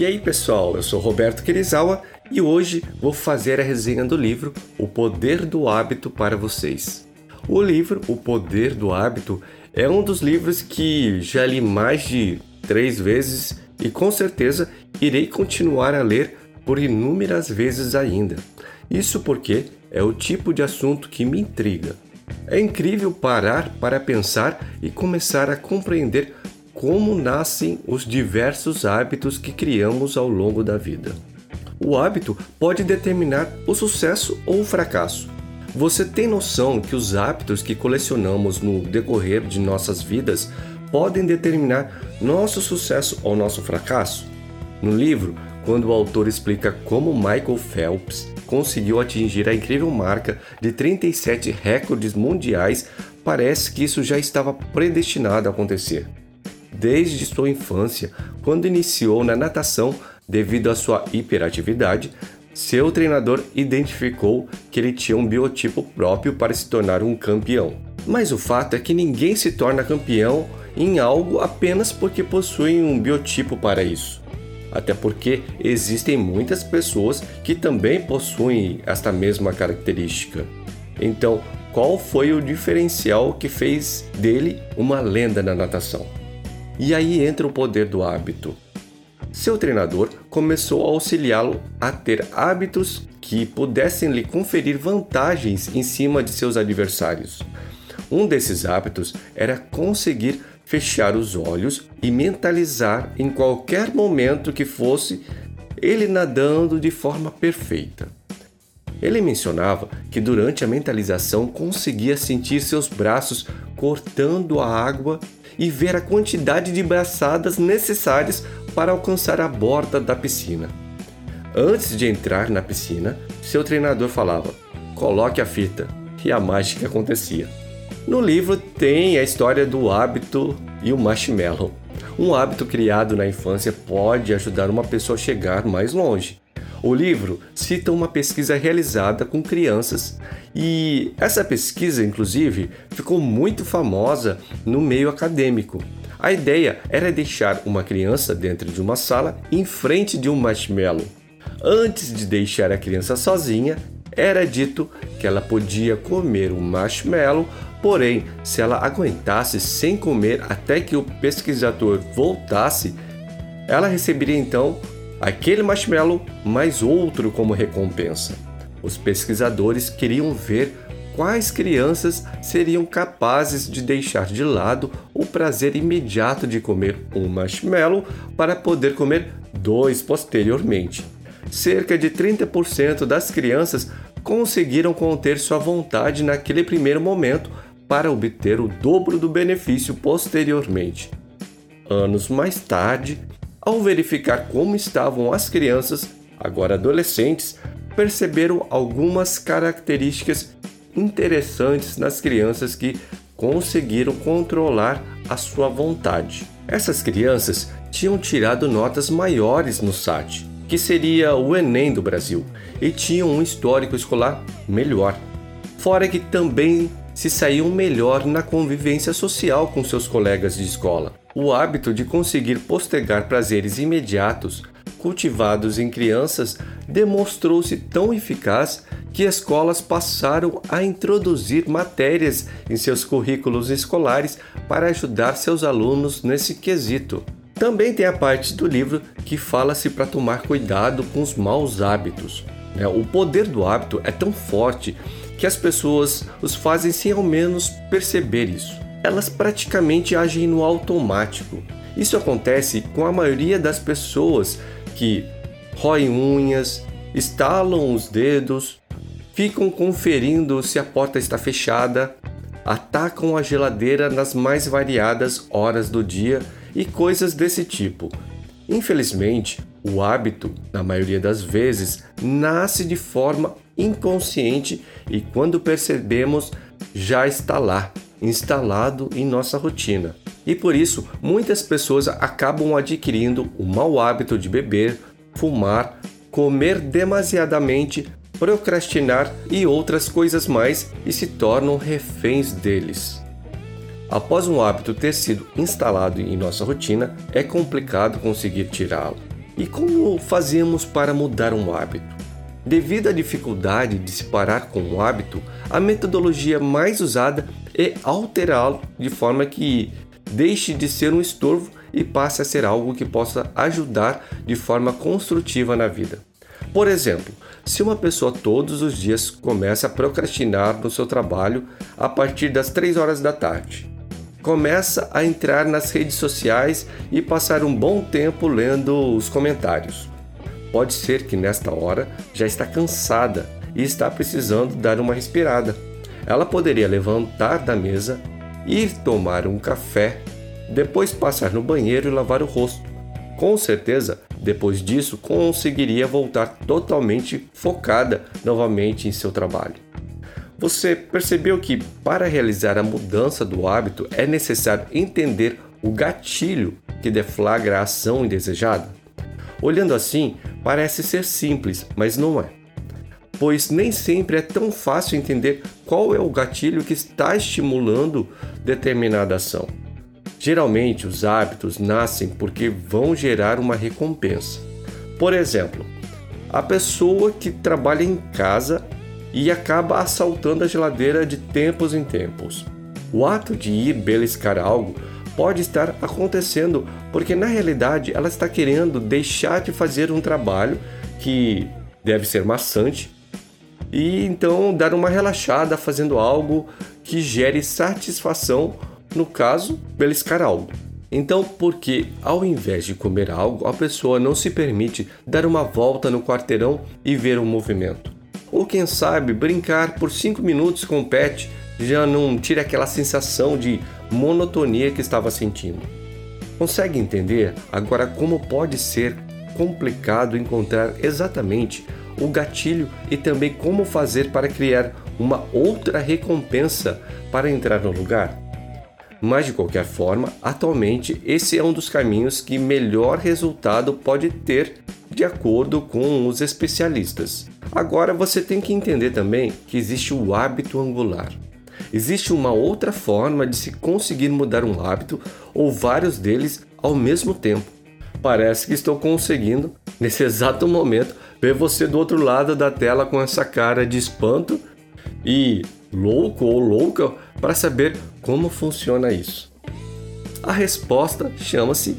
E aí pessoal, eu sou Roberto Kirizawa e hoje vou fazer a resenha do livro O Poder do Hábito para vocês. O livro O Poder do Hábito é um dos livros que já li mais de três vezes e com certeza irei continuar a ler por inúmeras vezes ainda. Isso porque é o tipo de assunto que me intriga. É incrível parar para pensar e começar a compreender como nascem os diversos hábitos que criamos ao longo da vida. O hábito pode determinar o sucesso ou o fracasso. Você tem noção que os hábitos que colecionamos no decorrer de nossas vidas podem determinar nosso sucesso ou nosso fracasso? No livro, quando o autor explica como Michael Phelps conseguiu atingir a incrível marca de 37 recordes mundiais, parece que isso já estava predestinado a acontecer desde sua infância, quando iniciou na natação devido à sua hiperatividade. Seu treinador identificou que ele tinha um biotipo próprio para se tornar um campeão. Mas o fato é que ninguém se torna campeão em algo apenas porque possui um biotipo para isso. Até porque existem muitas pessoas que também possuem esta mesma característica. Então, qual foi o diferencial que fez dele uma lenda na natação? E aí entra o poder do hábito. Seu treinador começou a auxiliá-lo a ter hábitos que pudessem lhe conferir vantagens em cima de seus adversários. Um desses hábitos era conseguir fechar os olhos e mentalizar em qualquer momento que fosse ele nadando de forma perfeita. Ele mencionava que durante a mentalização conseguia sentir seus braços cortando a água e ver a quantidade de braçadas necessárias para alcançar a borda da piscina. Antes de entrar na piscina, seu treinador falava: coloque a fita, e a mágica acontecia. No livro tem a história do hábito e o marshmallow. Um hábito criado na infância pode ajudar uma pessoa a chegar mais longe. O livro cita uma pesquisa realizada com crianças e essa pesquisa, inclusive, ficou muito famosa no meio acadêmico. A ideia era deixar uma criança dentro de uma sala em frente de um marshmallow. Antes de deixar a criança sozinha, era dito que ela podia comer o marshmallow, porém, se ela aguentasse sem comer até que o pesquisador voltasse, ela receberia então aquele marshmallow mais outro como recompensa. Os pesquisadores queriam ver quais crianças seriam capazes de deixar de lado o prazer imediato de comer um marshmallow para poder comer dois posteriormente. Cerca de 30% das crianças conseguiram conter sua vontade naquele primeiro momento para obter o dobro do benefício posteriormente. Anos mais tarde, ao verificar como estavam as crianças, agora adolescentes, perceberam algumas características interessantes nas crianças que conseguiram controlar a sua vontade. Essas crianças tinham tirado notas maiores no SAT, que seria o Enem do Brasil, e tinham um histórico escolar melhor. Fora que também se saíam melhor na convivência social com seus colegas de escola. O hábito de conseguir postergar prazeres imediatos cultivados em crianças demonstrou-se tão eficaz que escolas passaram a introduzir matérias em seus currículos escolares para ajudar seus alunos nesse quesito. Também tem a parte do livro que fala-se para tomar cuidado com os maus hábitos. Né? O poder do hábito é tão forte que as pessoas os fazem sem ao menos perceber isso elas praticamente agem no automático. Isso acontece com a maioria das pessoas que roem unhas, estalam os dedos, ficam conferindo se a porta está fechada, atacam a geladeira nas mais variadas horas do dia e coisas desse tipo. Infelizmente, o hábito, na maioria das vezes, nasce de forma inconsciente e quando percebemos já está lá instalado em nossa rotina. E por isso, muitas pessoas acabam adquirindo o mau hábito de beber, fumar, comer demasiadamente, procrastinar e outras coisas mais e se tornam reféns deles. Após um hábito ter sido instalado em nossa rotina, é complicado conseguir tirá-lo. E como fazemos para mudar um hábito? Devido à dificuldade de se parar com um hábito, a metodologia mais usada é alterá-lo de forma que deixe de ser um estorvo e passe a ser algo que possa ajudar de forma construtiva na vida. Por exemplo, se uma pessoa todos os dias começa a procrastinar no seu trabalho a partir das 3 horas da tarde, começa a entrar nas redes sociais e passar um bom tempo lendo os comentários. Pode ser que nesta hora já está cansada e está precisando dar uma respirada. Ela poderia levantar da mesa, ir tomar um café, depois passar no banheiro e lavar o rosto. Com certeza, depois disso, conseguiria voltar totalmente focada novamente em seu trabalho. Você percebeu que para realizar a mudança do hábito é necessário entender o gatilho que deflagra a ação indesejada? Olhando assim, parece ser simples, mas não é. Pois nem sempre é tão fácil entender qual é o gatilho que está estimulando determinada ação. Geralmente, os hábitos nascem porque vão gerar uma recompensa. Por exemplo, a pessoa que trabalha em casa e acaba assaltando a geladeira de tempos em tempos. O ato de ir beliscar algo pode estar acontecendo porque na realidade ela está querendo deixar de fazer um trabalho que deve ser maçante e então dar uma relaxada fazendo algo que gere satisfação, no caso, beliscar algo. Então, porque ao invés de comer algo, a pessoa não se permite dar uma volta no quarteirão e ver o movimento? Ou quem sabe brincar por 5 minutos com o pet já não tira aquela sensação de monotonia que estava sentindo. Consegue entender agora como pode ser complicado encontrar exatamente o gatilho e também como fazer para criar uma outra recompensa para entrar no lugar? Mas de qualquer forma, atualmente esse é um dos caminhos que melhor resultado pode ter de acordo com os especialistas. Agora você tem que entender também que existe o hábito angular. Existe uma outra forma de se conseguir mudar um hábito ou vários deles ao mesmo tempo. Parece que estou conseguindo, nesse exato momento, ver você do outro lado da tela com essa cara de espanto e louco ou louca para saber como funciona isso. A resposta chama-se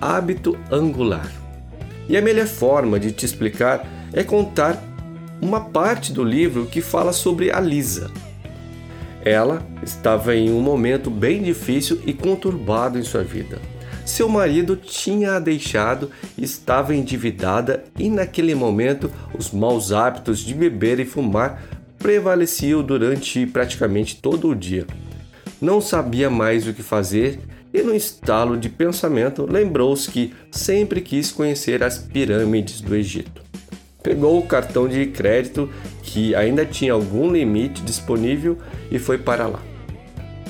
hábito angular. E a melhor forma de te explicar é contar uma parte do livro que fala sobre a Lisa. Ela estava em um momento bem difícil e conturbado em sua vida. Seu marido tinha a deixado, estava endividada e naquele momento os maus hábitos de beber e fumar prevaleciam durante praticamente todo o dia. Não sabia mais o que fazer e, no estalo de pensamento, lembrou-se que sempre quis conhecer as pirâmides do Egito. Pegou o cartão de crédito que ainda tinha algum limite disponível e foi para lá.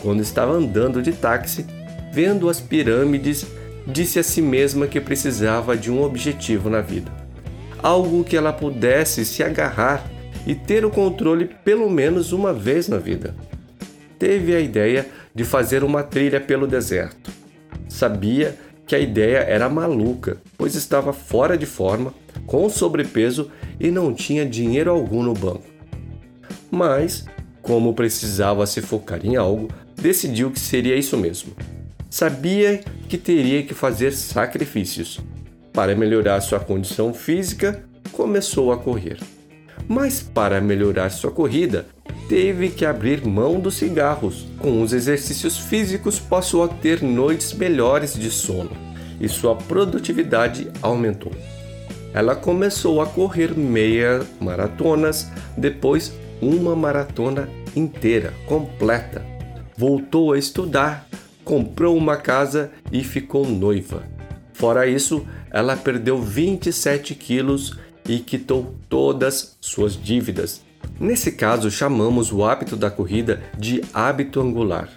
Quando estava andando de táxi, vendo as pirâmides, disse a si mesma que precisava de um objetivo na vida. Algo que ela pudesse se agarrar e ter o controle pelo menos uma vez na vida. Teve a ideia de fazer uma trilha pelo deserto. Sabia que a ideia era maluca, pois estava fora de forma, com sobrepeso e não tinha dinheiro algum no banco. Mas, como precisava se focar em algo, decidiu que seria isso mesmo. Sabia que teria que fazer sacrifícios. Para melhorar sua condição física, começou a correr. Mas para melhorar sua corrida, teve que abrir mão dos cigarros. Com os exercícios físicos, passou a ter noites melhores de sono e sua produtividade aumentou. Ela começou a correr meia maratonas, depois uma maratona inteira, completa. Voltou a estudar, comprou uma casa e ficou noiva. Fora isso, ela perdeu 27 quilos e quitou todas suas dívidas. Nesse caso, chamamos o hábito da corrida de hábito angular,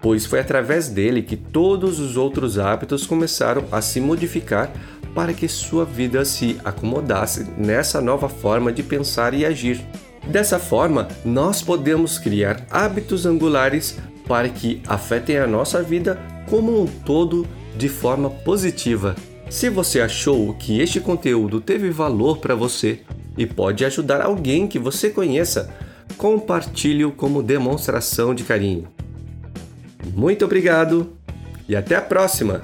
pois foi através dele que todos os outros hábitos começaram a se modificar para que sua vida se acomodasse nessa nova forma de pensar e agir. Dessa forma, nós podemos criar hábitos angulares para que afetem a nossa vida como um todo de forma positiva. Se você achou que este conteúdo teve valor para você e pode ajudar alguém que você conheça, compartilhe-o como demonstração de carinho. Muito obrigado e até a próxima!